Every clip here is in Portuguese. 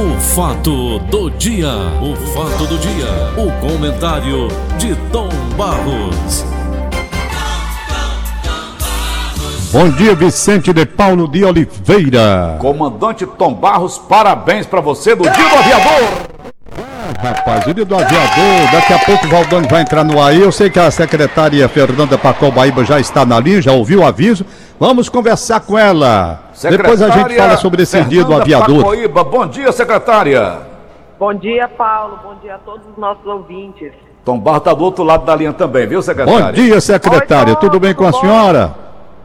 O fato do dia, o fato do dia, o comentário de Tom Barros. Bom dia, Vicente de Paulo de Oliveira. Comandante Tom Barros, parabéns para você do Dia do Aviador. Rapaz, o dia do aviador, daqui a pouco o Valdone vai entrar no ar. Eu sei que a secretária Fernanda Pacobaíba já está na linha, já ouviu o aviso. Vamos conversar com ela. Depois a gente fala sobre esse Fernanda dia do aviador. Pacoíba, bom dia, secretária. Bom dia, Paulo. Bom dia a todos os nossos ouvintes. Tom Barros está do outro lado da linha também, viu, secretária? Bom dia, secretária. Oi, Tom, Tudo bem com a tudo bom? senhora?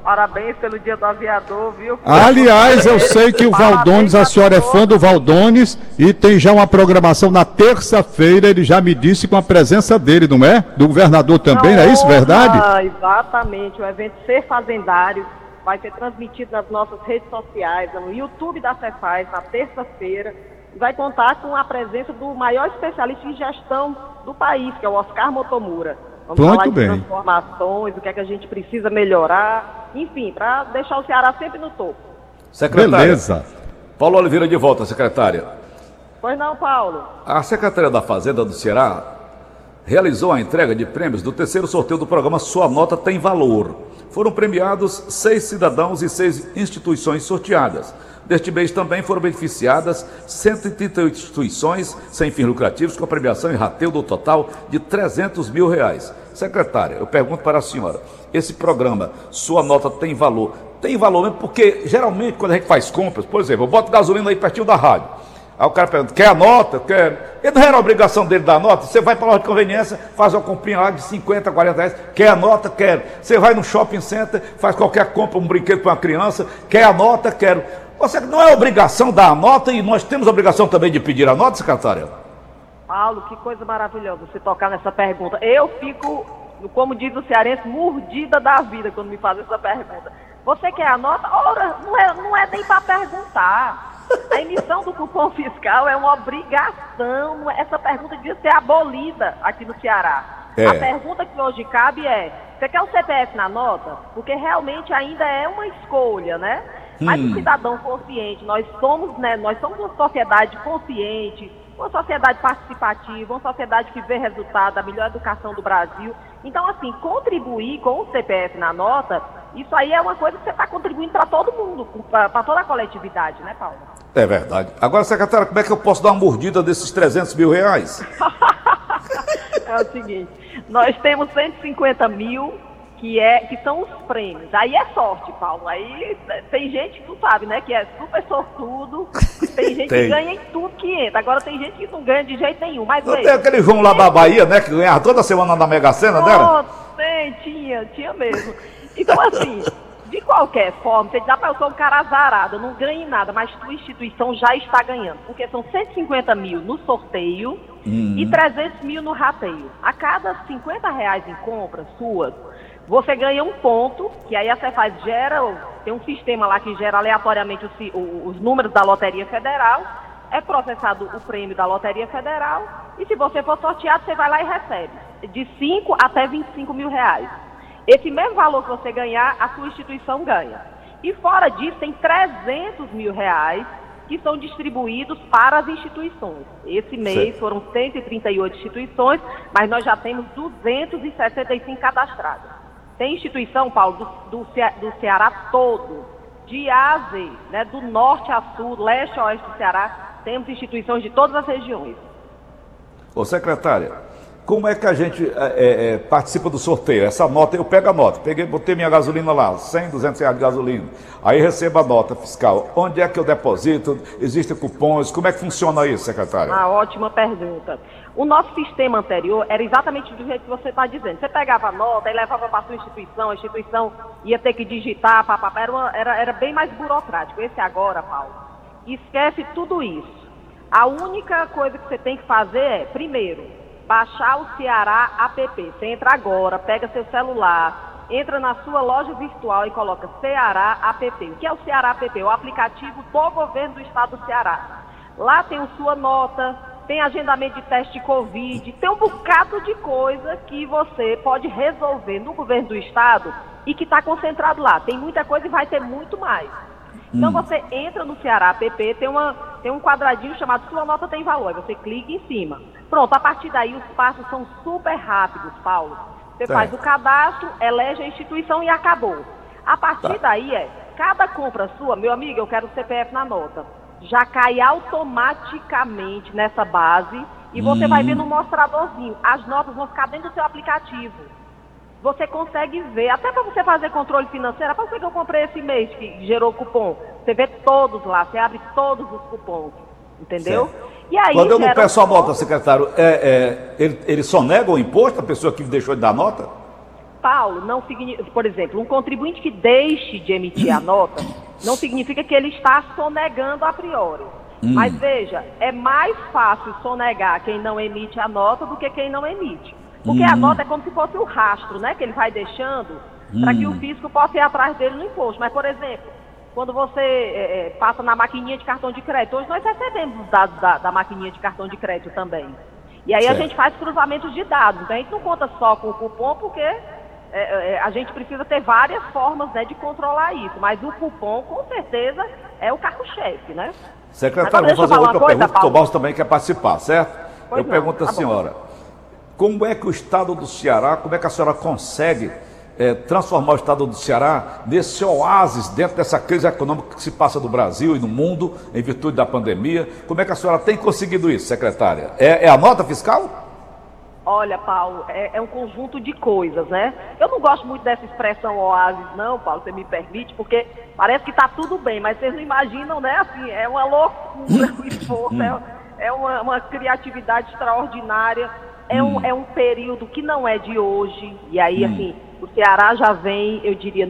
Parabéns pelo dia do aviador, viu? Aliás, eu sei que o Valdones, a senhora é fã do Valdones e tem já uma programação na terça-feira, ele já me disse com a presença dele, não é? Do governador também, não é isso, verdade? Ah, exatamente. O evento Ser Fazendário vai ser transmitido nas nossas redes sociais, no YouTube da Cefaz, na terça-feira. Vai contar com a presença do maior especialista em gestão do país, que é o Oscar Motomura. Vamos Muito falar de bem. transformações, o que é que a gente precisa melhorar, enfim, para deixar o Ceará sempre no topo. Secretária. Beleza. Paulo Oliveira de volta, secretária. Pois não, Paulo? A Secretaria da Fazenda do Ceará realizou a entrega de prêmios do terceiro sorteio do programa Sua Nota Tem Valor. Foram premiados seis cidadãos e seis instituições sorteadas. Deste mês também foram beneficiadas 138 instituições sem fins lucrativos, com a premiação em rateio do total de 300 mil reais. Secretária, eu pergunto para a senhora, esse programa, sua nota tem valor? Tem valor mesmo porque, geralmente, quando a gente faz compras, por exemplo, eu boto gasolina aí pertinho da rádio, Aí o cara pergunta, quer a nota? Quer? Ele não era obrigação dele dar nota? Você vai para a loja de conveniência, faz uma comprinha lá de 50, 40 reais, quer a nota? Quero. Você vai no shopping center, faz qualquer compra, um brinquedo para uma criança, quer a nota? Quero. Você não é obrigação dar a nota e nós temos obrigação também de pedir a nota, secretária? Paulo, que coisa maravilhosa você tocar nessa pergunta. Eu fico, como diz o cearense, mordida da vida quando me fazem essa pergunta. Você quer a nota? Ora, não é, não é nem para perguntar. A emissão do cupom fiscal é uma obrigação. é- Essa pergunta devia ser abolida aqui no Ceará. É. A pergunta que hoje cabe é: você quer o CPF na nota? Porque realmente ainda é uma escolha, né? Mas o cidadão consciente, nós somos, né? Nós somos uma sociedade consciente, uma sociedade participativa, uma sociedade que vê resultado, a melhor educação do Brasil. Então, assim, contribuir com o CPF na nota, isso aí é uma coisa que você está contribuindo para todo mundo, para toda a coletividade, né, Paulo? É verdade. Agora, secretária, como é que eu posso dar uma mordida desses 300 mil reais? É o seguinte, nós temos 150 mil que, é, que são os prêmios. Aí é sorte, Paulo. Aí tem gente que tu sabe, né? Que é super sortudo. Tem gente Tem. que ganha em tudo que entra. Agora tem gente que não ganha de jeito nenhum. Mas Não tem aquele João lá da Bahia, né, que ganhava toda semana na Mega Sena? Oh, tem, tinha, tinha mesmo. Então, assim, de qualquer forma, você diz, ah, eu sou um cara azarado, eu não ganho nada, mas tua instituição já está ganhando. Porque são 150 mil no sorteio e 300 mil no rateio. A cada 50 reais em compras suas, você ganha um ponto, que aí a Cefaz gera, tem um sistema lá que gera aleatoriamente os, os números da Loteria Federal, é processado o prêmio da Loteria Federal e se você for sorteado, você vai lá e recebe de 5 até 25 mil reais. Esse mesmo valor que você ganhar, a sua instituição ganha. E fora disso, tem 300 mil reais que são distribuídos para as instituições. Esse mês Certo. foram 138 instituições, mas nós já temos 265 cadastradas. Tem instituição, Paulo, do, do, Ce- do Ceará todo, de A a Z, né, do norte a sul, leste a oeste do Ceará, temos instituições de todas as regiões. Ô, secretária, como é que a gente é, é, é, participa do sorteio? Essa nota, eu pego a nota, peguei, botei minha gasolina lá, 100, 200 reais de gasolina, aí recebo a nota fiscal. Onde é que eu deposito? Existem cupons? Como é que funciona isso, secretária? Uma ótima pergunta. O nosso sistema anterior era exatamente do jeito que você está dizendo. Você pegava a nota e levava para a sua instituição, a instituição ia ter que digitar, papapá, era, era, era bem mais burocrático. Esse agora, Paulo, esquece tudo isso. A única coisa que você tem que fazer é, primeiro, baixar o Ceará app. Você entra agora, pega seu celular, entra na sua loja virtual e coloca Ceará app. O que é o Ceará app? O aplicativo do governo do estado do Ceará. Lá tem o sua nota, tem agendamento de teste de Covid, tem um bocado de coisa que você pode resolver no governo do estado e que está concentrado lá. Tem muita coisa e vai ter muito mais. Então você entra no Ceará app, tem uma, tem um quadradinho chamado Sua Nota Tem Valor. Você clica em cima. Pronto, a partir daí os passos são super rápidos, Paulo. Você faz o cadastro, elege a instituição e acabou. A partir tá. daí é, cada compra sua, meu amigo, eu quero o CPF na nota. Já cai automaticamente nessa base e você hum. vai ver no mostradorzinho. As notas vão ficar dentro do seu aplicativo. Você consegue ver, até para você fazer controle financeiro, para você que eu comprei esse mês que gerou cupom. Você vê todos lá, você abre todos os cupons. Entendeu? E aí, Quando eu não peço a nota, secretário, é, é, ele, ele só nega o imposto, a pessoa que deixou de dar nota? Paulo, não significa, por exemplo, um contribuinte que deixe de emitir a nota, não significa que ele está sonegando a priori. Hum. Mas veja, é mais fácil sonegar quem não emite a nota do que quem não emite. Porque hum. a nota é como se fosse o rastro, né? Que ele vai deixando hum. para que o fisco possa ir atrás dele no imposto. Mas, por exemplo, quando você é, é, passa na maquininha de cartão de crédito, hoje nós recebemos os dados da, da maquininha de cartão de crédito também. E aí certo. a gente faz cruzamentos de dados. Então a gente não conta só com o cupom, porque é, é, a gente precisa ter várias formas né, de controlar isso. Mas o cupom, com certeza, é o carro-chefe, né? Secretário, vou fazer outra coisa, pergunta, que o Balso também quer participar, certo? Pois eu não, pergunto à tá senhora, como é que o Estado do Ceará, como é que a senhora consegue é, transformar o estado do Ceará nesse oásis dentro dessa crise econômica que se passa no Brasil e no mundo em virtude da pandemia. Como é que a senhora tem conseguido isso, secretária? É, é a nota fiscal? Olha, Paulo, é, é, um conjunto de coisas, né? Eu não gosto muito dessa expressão oásis, não, Paulo, você me permite, porque parece que está tudo bem, mas vocês não imaginam, né? Assim, é uma loucura o esforço, é, é uma, uma criatividade extraordinária, é um, hum. é um período que não é de hoje, e aí, hum. assim, o Ceará já vem, eu diria,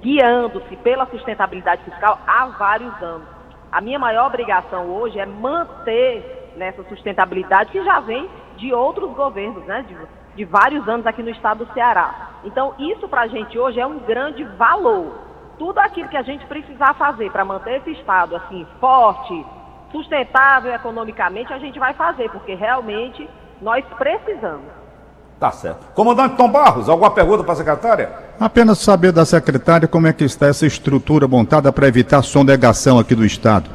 guiando-se pela sustentabilidade fiscal há vários anos. A minha maior obrigação hoje é manter nessa sustentabilidade que já vem de outros governos, né? De, de vários anos aqui no estado do Ceará. Então, isso para a gente hoje é um grande valor. Tudo aquilo que a gente precisar fazer para manter esse estado assim forte, sustentável economicamente, a gente vai fazer, porque realmente nós precisamos. Tá certo. Comandante Tom Barros, alguma pergunta para a secretária? Apenas saber da secretária como é que está essa estrutura montada para evitar sonegação aqui do Estado.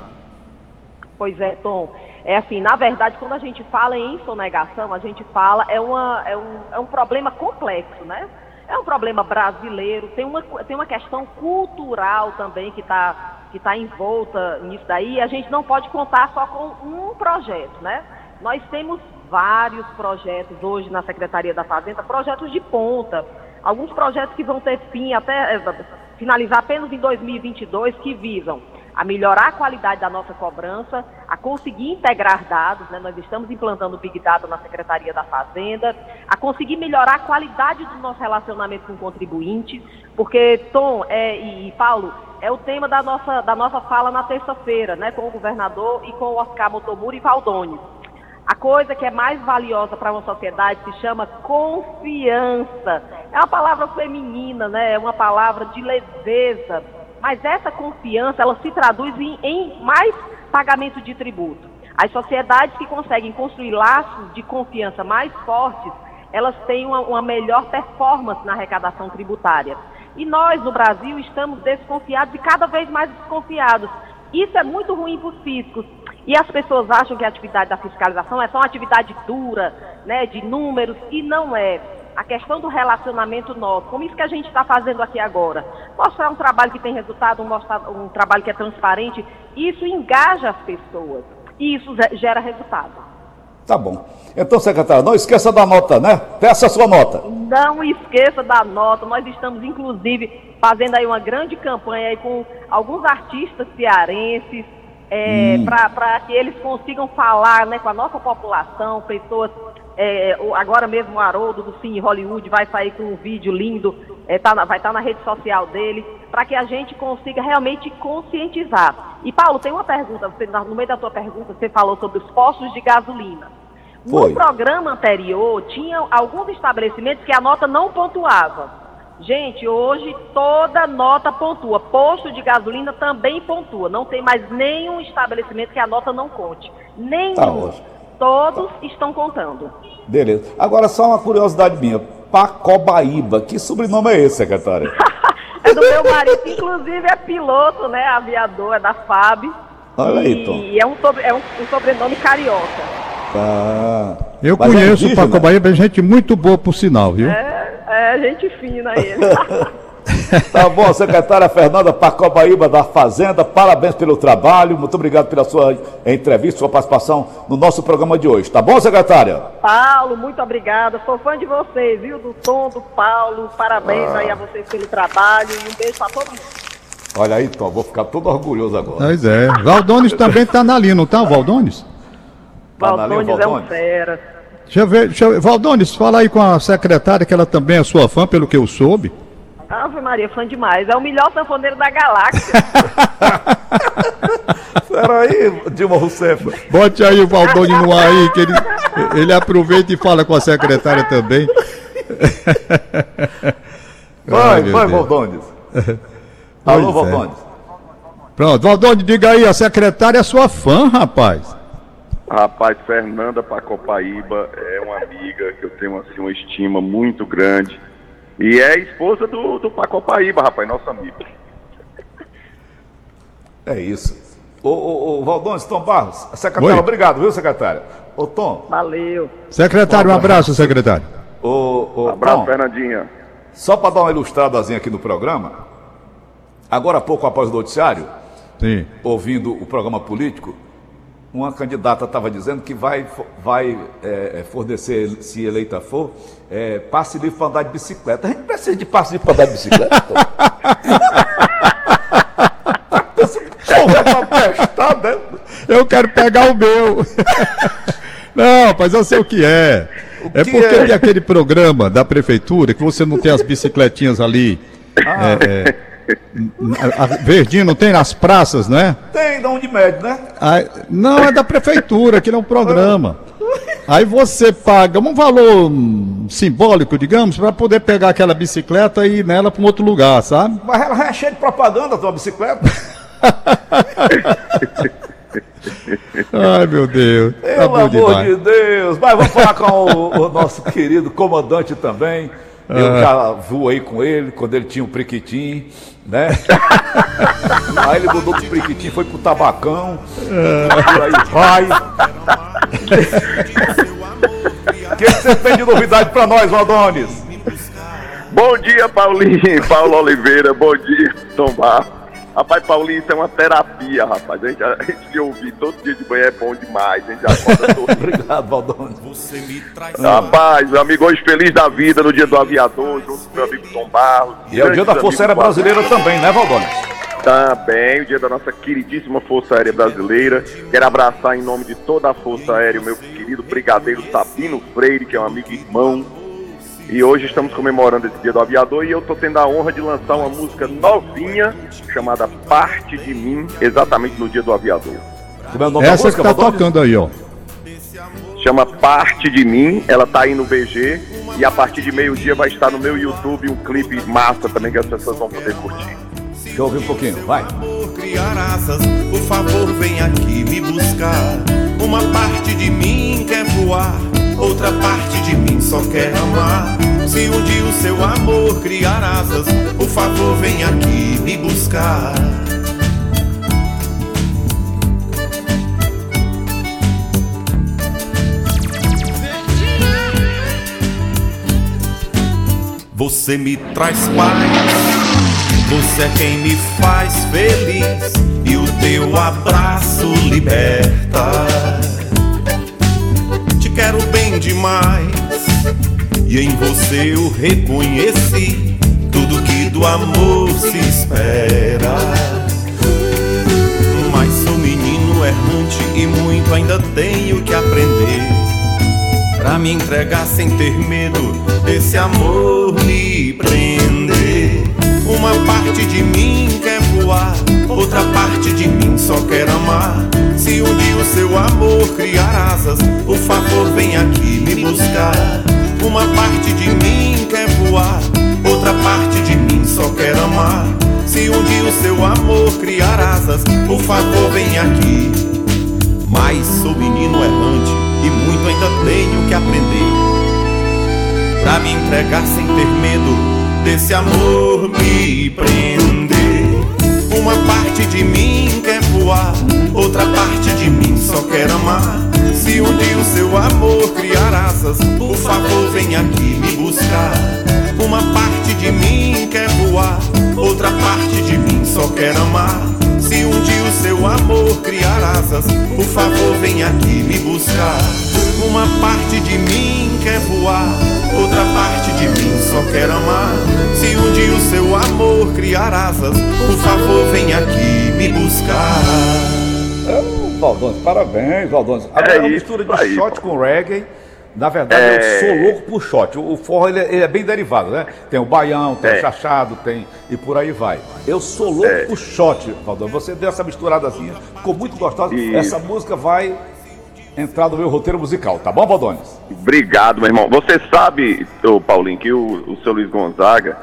Pois é, Tom. É assim, na verdade, quando a gente fala em sonegação, a gente fala, é, uma, é, um, é um problema complexo, né? É um problema brasileiro, tem uma, tem uma questão cultural também que está que tá envolta nisso daí, a gente não pode contar só com um projeto, né? Nós temos vários projetos hoje na Secretaria da Fazenda, projetos de ponta, alguns projetos que vão ter fim até eh, finalizar apenas em 2022, que visam a melhorar a qualidade da nossa cobrança, a conseguir integrar dados, né? nós estamos implantando o Big Data na Secretaria da Fazenda, a conseguir melhorar a qualidade do nosso relacionamento com o contribuinte, porque, Tom é, e, e Paulo, é o tema da nossa, da nossa fala na terça-feira, né, com o governador e com o Oscar Motomura e Valdônio. A coisa que é mais valiosa para uma sociedade se chama confiança. É uma palavra feminina, né? É uma palavra de leveza. Mas essa confiança, ela se traduz em, em mais pagamento de tributo. As sociedades que conseguem construir laços de confiança mais fortes, elas têm uma, uma melhor performance na arrecadação tributária. E nós, no Brasil, estamos desconfiados e cada vez mais desconfiados. Isso é muito ruim para os fiscos, e as pessoas acham que a atividade da fiscalização é só uma atividade dura, né, de números, e não é. A questão do relacionamento nosso, como isso que a gente está fazendo aqui agora. Mostrar um trabalho que tem resultado, mostrar um trabalho que é transparente, isso engaja as pessoas. E isso gera resultado. Tá bom. Então, secretário, não esqueça da nota, né? Peça a sua nota. Não esqueça da nota. Nós estamos, inclusive, fazendo aí uma grande campanha aí com alguns artistas cearenses, é, hum. para que eles consigam falar né, com a nossa população, pessoas. É, agora mesmo o Haroldo do Cine Hollywood vai sair com um vídeo lindo, é, tá na, vai estar tá na rede social dele, para que a gente consiga realmente conscientizar. E Paulo, tem uma pergunta, você, no meio da tua pergunta, você falou sobre os postos de gasolina. Foi. No programa anterior, tinha alguns estabelecimentos que a nota não pontuava. Gente, hoje toda nota pontua. Posto de gasolina também pontua. Não tem mais nenhum estabelecimento que a nota não conte. Nenhum. Tá Todos estão contando. Beleza. Agora, só uma curiosidade minha. Pacobaíba. Que sobrenome é esse, secretária? é do meu marido, inclusive é piloto, né? Aviador, é da FAB. Olha aí, Tom. E é um, sobre, é um, um sobrenome carioca. Tá. Eu é conheço o indígena? Paco Bahia, é gente muito boa por sinal, viu? É, é gente fina ele. Tá bom, secretária Fernanda Pacobaíba da Fazenda, parabéns pelo trabalho, muito obrigado pela sua entrevista, sua participação no nosso programa de hoje. Tá bom, secretária? Paulo, muito obrigada. Sou fã de vocês, viu? Do Tom, do Paulo. Parabéns Ah. aí a vocês pelo trabalho e um beijo pra todo mundo. Olha aí, Tom, vou ficar todo orgulhoso agora. Pois é. Valdones também tá na linha, não tá, o Valdones? Tá linha, Valdones é um Valdones? fera. Deixa eu ver, deixa eu ver. Valdones, fala aí com a secretária, que ela também é sua fã, pelo que eu soube. Ave Maria, fã demais. É o melhor sanfoneiro da galáxia. Peraí, Dilma Rousseff. Bote aí o Valdones no ar aí, que ele, ele aproveita e fala com a secretária também. Vai, Ai, vai, Deus. Valdones. Alô, é. Valdones. Pronto, Valdones, diga aí, a secretária é sua fã, rapaz. Rapaz, Fernanda Pacopaíba é uma amiga que eu tenho assim, uma estima muito grande. E é esposa do, do Pacopaíba, rapaz, nosso amigo. É isso. Ô, ô, ô Valdones, Tom Barros, secretária, Oi. obrigado, viu, secretária? Ô, Tom, Valeu. Secretário, um abraço, secretário. ô, ô, Abraço, Tom, Fernandinha. só para dar uma ilustradazinha aqui no programa, agora há pouco após o noticiário, Sim. ouvindo o programa político, uma candidata estava dizendo que vai, vai é, é, fornecer, se eleita for, é, passe livre para andar de bicicleta. A gente precisa de passe livre para andar de bicicleta. Prestar, né? Eu quero pegar o meu. Não, mas eu sei o que é. É que porque é? tem aquele programa da prefeitura que você não tem as bicicletinhas ali. Ah. É, é, verdinho, não tem nas praças, né? Tem, da Unimed, né? Aí- não, é da prefeitura, aquilo é um programa. Aí você paga um valor simbólico, digamos, para poder pegar aquela bicicleta e ir nela para um outro lugar, sabe? Mas ela é cheia de propaganda, a tua bicicleta. Ai, meu Deus. Tá Pelo bom amor demais. de Deus. Mas vamos falar com o, o nosso querido comandante também. Eu Ah. já voei com ele quando ele tinha o priquitim, né? Aí ele mudou do priquitim, foi pro tabacão. Por aí vai. O que você tem de novidade pra nós, Valdones? Bom dia, Paulinho, Paulo Oliveira, bom dia, Tom Barros. Rapaz, Paulinho, isso é uma terapia, rapaz. A gente, a gente de ouvir todo dia de manhã é bom demais. A gente acorda todo Obrigado, Valdones. Rapaz, meu amigo, hoje feliz da vida no dia do aviador, junto com meu amigo Tom Barros. E é o dia da Força Aérea Brasileira também, né, Valdones? Também, o dia da nossa queridíssima Força Aérea Brasileira. Quero abraçar em nome de toda a Força Aérea o meu querido brigadeiro Sabino Freire, que é um amigo irmão. E hoje estamos comemorando esse dia do aviador e eu tô tendo a honra de lançar uma música novinha chamada Parte de Mim, exatamente no dia do aviador. É Essa que tá tocando aí, ó. Chama Parte de Mim, ela tá aí no VG e a partir de meio-dia vai estar no meu YouTube um clipe massa também que as pessoas vão poder curtir. Deixa eu ouvir um pouquinho, vai. Por criar asas, por favor, vem aqui me buscar. Uma parte de mim quer voar, outra parte de mim só quer amar. Se um dia o seu amor criar asas, por favor, vem aqui me buscar. Você me traz paz. Você é quem me faz feliz e o teu abraço liberta. Quero bem demais e em você eu reconheci tudo que do amor se espera. Mas sou menino errante e muito ainda tenho que aprender. Pra me entregar sem ter medo desse amor me prender. Uma parte de mim quer voar, outra parte de mim só quer amar. Se um dia o seu amor criar asas, por favor vem aqui me buscar. Uma parte de mim quer voar, outra parte de mim só quer amar. Se um dia o seu amor criar asas, por favor vem aqui. Mas sou menino errante e muito ainda tenho que aprender. Pra me entregar sem ter medo desse amor me prender. Uma parte de mim quer voar, outra parte de mim só quer amar. Se um dia o seu amor criar asas, por favor vem aqui me buscar. Uma parte de mim quer voar, outra parte de mim só quer amar. Se um dia o seu amor criar asas, por favor vem aqui me buscar. Uma parte de mim quer voar, outra parte de mim só quer amar. Se um dia o seu amor criar asas, por favor vem aqui me buscar. Oh, Valdones, parabéns, Valdones. Agora é uma mistura de aí, shot pô. com reggae. Na verdade, é... eu sou louco por shot. O forró ele é, ele é, bem derivado, né? Tem o baião, tem é. o chachado, tem e por aí vai. Eu sou louco é. por shot, Valdones. Você deu essa misturadazinha, ficou muito gostosa. E... Essa música vai entrar no meu roteiro musical, tá bom, Valdones? Obrigado, meu irmão. Você sabe, ô Paulinho, que o, o seu Luiz Gonzaga,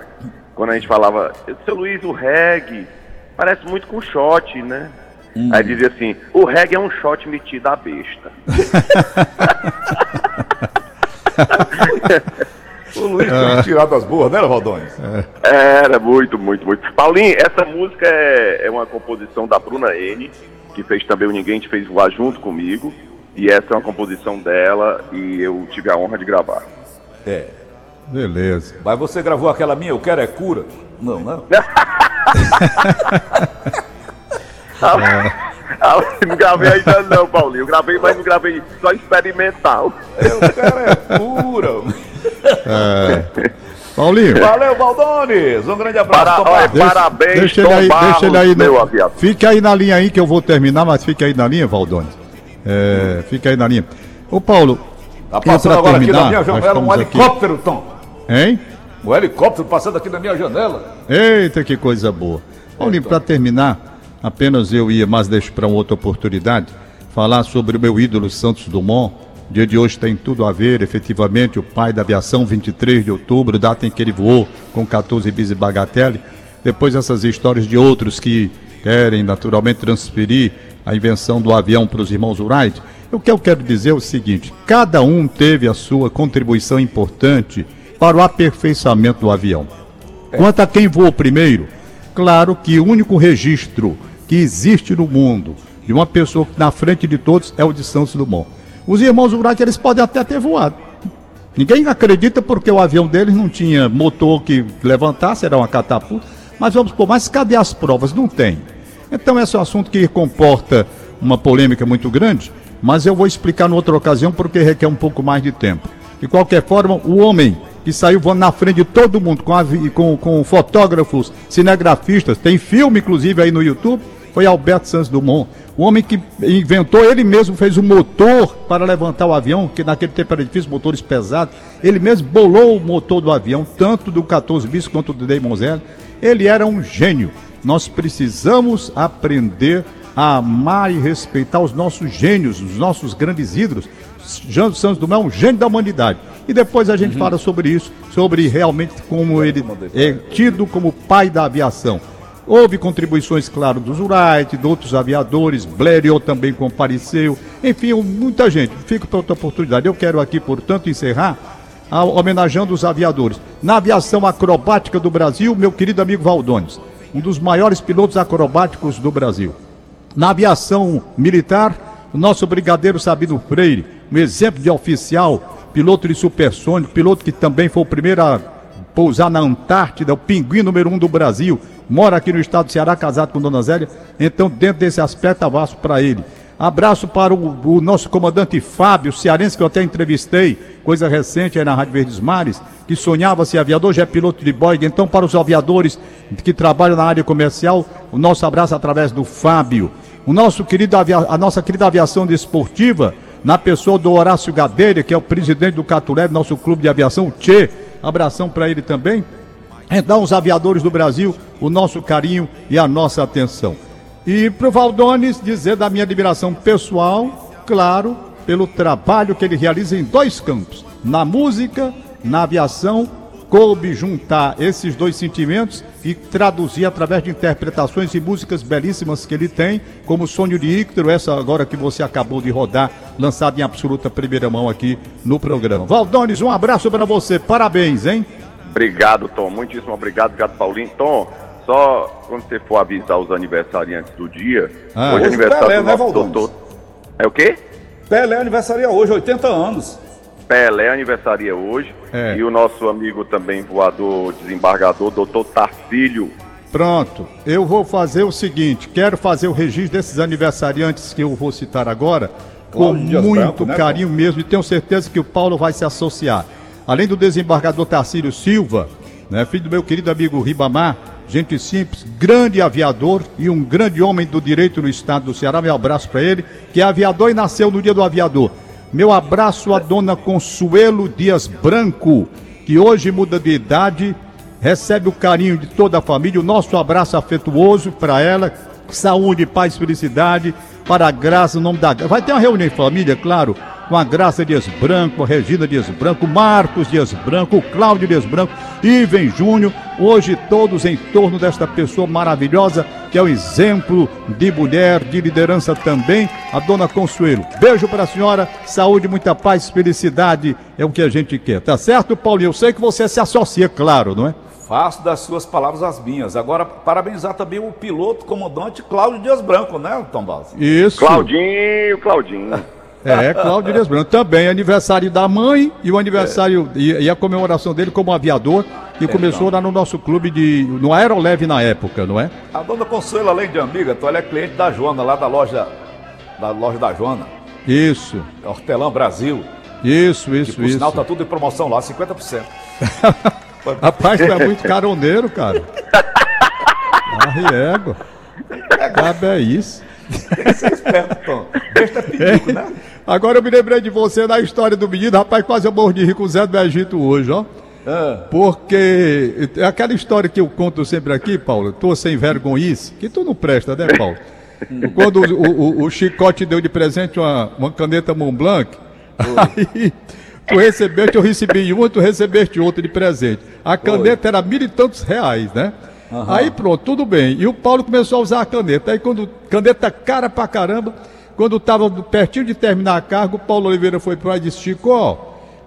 quando a gente falava, seu Luiz, o reggae parece muito com shot, né? Hum. Aí dizia assim, o reggae é um shot metido à besta. o Luiz tinha tirado as boas, né, Valdones? Era muito, muito, muito. Paulinho, essa música é, é uma composição da Bruna N, que fez também o Ninguém Te Fez Voar junto comigo. E essa é uma composição dela e eu tive a honra de gravar. É. Beleza. Mas você gravou aquela minha, Eu Quero É Cura? Não, não. Ah, não gravei ainda não, Paulinho. Eu gravei, mas não gravei só experimental. Eu quero é cura. É. Paulinho. Valeu, Valdones. Um grande abraço. Para, olha, deixa, parabéns, deixa ele aí, Barros, deixa ele aí no, Fique aí na linha aí que eu vou terminar, mas fique aí na linha, Valdones. É, fica aí na linha. Ô Paulo. Tá passando agora terminar, aqui na minha janela um helicóptero, aqui. Tom. Hein? Um helicóptero passando aqui na minha janela. Eita, que coisa boa. Paulinho, para terminar, apenas eu ia, mas deixo para outra oportunidade, falar sobre o meu ídolo Santos Dumont. O dia de hoje tem tudo a ver, efetivamente, o pai da aviação, 23 de outubro, data em que ele voou com 14 bis e bagatelle. Depois essas histórias de outros que querem naturalmente transferir a invenção do avião para os irmãos Wright, o que eu quero dizer é o seguinte: cada um teve a sua contribuição importante para o aperfeiçoamento do avião. Quanto a quem voou primeiro, claro que o único registro que existe no mundo de uma pessoa na frente de todos é o de Santos Dumont. Os irmãos Wright eles podem até ter voado. Ninguém acredita porque o avião deles não tinha motor que levantasse, era uma catapulta. Mas vamos pôr, mas cadê as provas? Não tem. Então, esse é um assunto que comporta uma polêmica muito grande, mas eu vou explicar em outra ocasião porque requer um pouco mais de tempo. De qualquer forma, o homem que saiu voando na frente de todo mundo, com, com, com fotógrafos, cinegrafistas, tem filme inclusive aí no YouTube, foi Alberto Santos Dumont. O homem que inventou, ele mesmo fez o motor para levantar o avião, que naquele tempo era difícil, motores pesados. Ele mesmo bolou o motor do avião, tanto do 14 bis quanto do Damon Zero. Ele era um gênio. Nós precisamos aprender a amar e respeitar os nossos gênios, os nossos grandes ídolos. Jean Santos Dumont é um gênio da humanidade. E depois a gente uhum. fala sobre isso, sobre realmente como ele é tido como pai da aviação. Houve contribuições, claro, dos Wright, de outros aviadores, Blériot também compareceu, enfim, muita gente. Fico para outra oportunidade. Eu quero aqui, portanto, encerrar homenageando os aviadores. Na aviação acrobática do Brasil, meu querido amigo Valdones um dos maiores pilotos acrobáticos do Brasil. Na aviação militar, o nosso brigadeiro Sabino Freire, um exemplo de oficial, piloto de supersônico, piloto que também foi o primeiro a pousar na Antártida, o pinguim número um do Brasil, mora aqui no estado do Ceará, casado com Dona Zélia. Então, dentro desse aspecto, abraço para ele. Abraço para o, o, nosso comandante Fábio, cearense, que eu até entrevistei, coisa recente aí na Rádio Verdes Mares, que sonhava ser aviador, já é piloto de Boeing. Então, para os aviadores que trabalham na área comercial, o nosso abraço através do Fábio. O nosso querido avia... A nossa querida aviação desportiva, na pessoa do Horácio Gadeira, que é o presidente do Catulé, nosso clube de aviação, Tchê. Abração para ele também. Então, os aviadores do Brasil, o nosso carinho e a nossa atenção. E para o Valdones dizer da minha admiração pessoal, claro, pelo trabalho que ele realiza em dois campos, na música, na aviação, coube juntar esses dois sentimentos e traduzir através de interpretações e músicas belíssimas que ele tem, como Sonho de Íctero, essa agora que você acabou de rodar, lançada em absoluta primeira mão aqui no programa. Valdones, um abraço para você, parabéns, hein? Obrigado, Tom, muitíssimo obrigado, obrigado, Paulinho. Tom, só quando você for avisar os aniversariantes do dia, Ah. hoje é aniversário Pelé, do né, nosso Valdones? doutor. É o quê? Pelé aniversaria hoje, 80 anos. Pelé aniversaria hoje. É. E o nosso amigo também voador, desembargador, doutor Tarcílio. Pronto, eu vou fazer o seguinte: quero fazer o registro desses aniversariantes que eu vou citar agora, com Dias muito Branco, né, carinho mesmo, e tenho certeza que o Paulo vai se associar. Além do desembargador Tarcílio Silva, né, filho do meu querido amigo Ribamar, gente simples, grande aviador e um grande homem do direito no estado do Ceará. Meu abraço para ele, que é aviador e nasceu no dia do aviador. Meu abraço à dona Consuelo Dias Branco, que hoje muda de idade recebe o carinho de toda a família, o nosso abraço afetuoso para ela, saúde, paz, felicidade, para a graça, em nome da vai ter uma reunião em família, claro, com a Graça Dias Branco, a Regina Dias Branco, Marcos Dias Branco, o Cláudio Dias Branco, Iven Júnior, hoje todos em torno desta pessoa maravilhosa, que é um exemplo de mulher, de liderança também, a dona Consuelo. Beijo para a senhora, saúde, muita paz, felicidade, é o que a gente quer, tá certo, Paulinho? Eu sei que você se associa, claro, não é? Faço das suas palavras as minhas. Agora, parabenizar também o piloto comandante Cláudio Dias Branco, né, Tom Balsa? Isso. Claudinho, Claudinho. É, Cláudio Dias Branco. Também aniversário da mãe e o aniversário e, e a comemoração dele como aviador, que começou lá no nosso clube de. no Aeroleve na época, não é? A dona Consuelo, além de amiga, então ela é cliente da Joana, lá da loja da loja da Joana, Isso, Hortelã Brasil. isso, Que isso, por sinal isso. tá tudo em promoção lá, 50%. Rapaz, tu é muito caroneiro, cara. Arriego. Cabe é isso. Tem que ser esperto, Tom. Besta é pedido, né? Agora eu me lembrei de você na história do menino, rapaz, quase eu morro de rir com o Zé do Egito hoje, ó. Ah, Porque é aquela história que eu conto sempre aqui, Paulo, tô sem vergonhice, que tu não presta, né, Paulo? Quando o, o, o Chicote deu de presente uma, uma caneta Montblanc, aí tu recebeste, eu recebi uma, tu recebeste outra de presente. A caneta era mil e tantos reais, né? Aí pronto, tudo bem. E o Paulo começou a usar a caneta. Aí quando caneta cara pra caramba, quando tava pertinho de terminar a carga, o Paulo Oliveira foi para lá e disse: Chico, ó,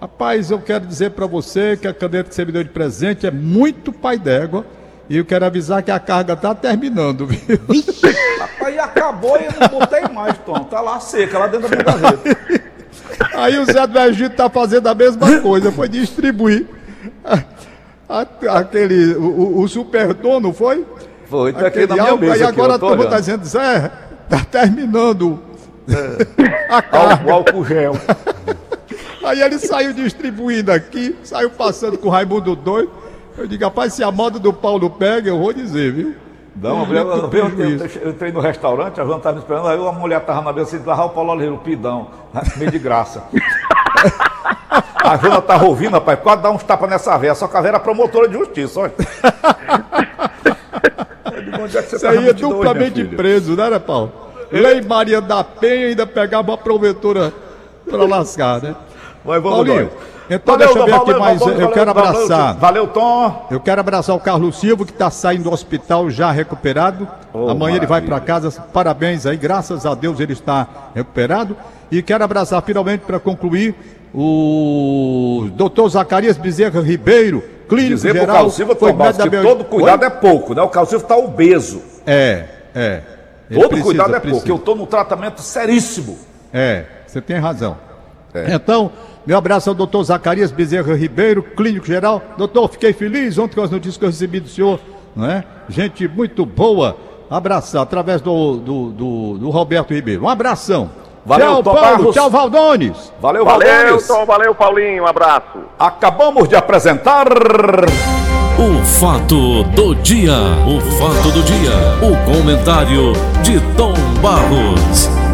rapaz, eu quero dizer pra você que a caneta que você me deu de presente é muito pai d'égua. E eu quero avisar que a carga tá terminando, viu? Aí acabou e eu não botei mais, Tom. Tá lá seca, lá dentro da minha gaveta. Aí o Zé do Egito tá fazendo a mesma coisa, foi distribuir a- a- aquele, o, o, o supertom, não foi? Foi, tá aqui Aquele na minha álcool, mesa. aí aqui, agora eu a tô turma tá olhando. dizendo, Zé, tá terminando Álcool, carga. álcool gel. Aí ele saiu distribuindo aqui, saiu passando com o Raimundo doido. Eu digo, rapaz, se a moda do Paulo pega, eu vou dizer, viu? Não, eu, eu, eu, eu entrei no restaurante, a Joana estava me esperando, aí uma mulher tava na mesa assim, lá o Paulo Oliveira, o pidão, meio de graça. A Joana tava ouvindo, rapaz, quase dá uns tapas nessa véia, só que a véia era promotora de justiça, olha. É você é minha duplamente preso, né, né, Paulo? Lei Maria da Penha ainda pegava uma proventura pra lascar, né? Mas vamos Paulinho, nós. então deixa eu ver aqui mais, Valeu, eu quero valeu, abraçar. Valeu, Tom. Eu quero abraçar o Carlos Silva, que está saindo do hospital já recuperado. Oh, Amanhã ele vai para maravilha. casa. Parabéns aí, graças a Deus ele está recuperado. E quero abraçar finalmente para concluir o doutor Zacarias Bezerra Ribeiro, clínico Dizer pro geral. Carlos Silva, foi Tom Barros, médico que da todo Bel- cuidado Oi? é pouco, né? O Carlos Silva tá obeso. É, é. Ele Todo cuidado é precisa. pouco. Eu tô num tratamento seríssimo. É, você tem razão. É. Então, meu abraço ao doutor Zacarias Bezerra Ribeiro, clínico geral. Doutor, fiquei feliz ontem com as notícias que eu recebi do senhor, não é? Gente muito boa. Abraçar através do, do, do, do Roberto Ribeiro. Um abração. Valeu, tchau, Tom Paulo. Barros. Tchau, Valdones. Valeu, Valeu, Valdones. Tom, valeu, Paulinho, um abraço. Acabamos de apresentar. O fato do dia. O fato do dia. O comentário de Tom Barros.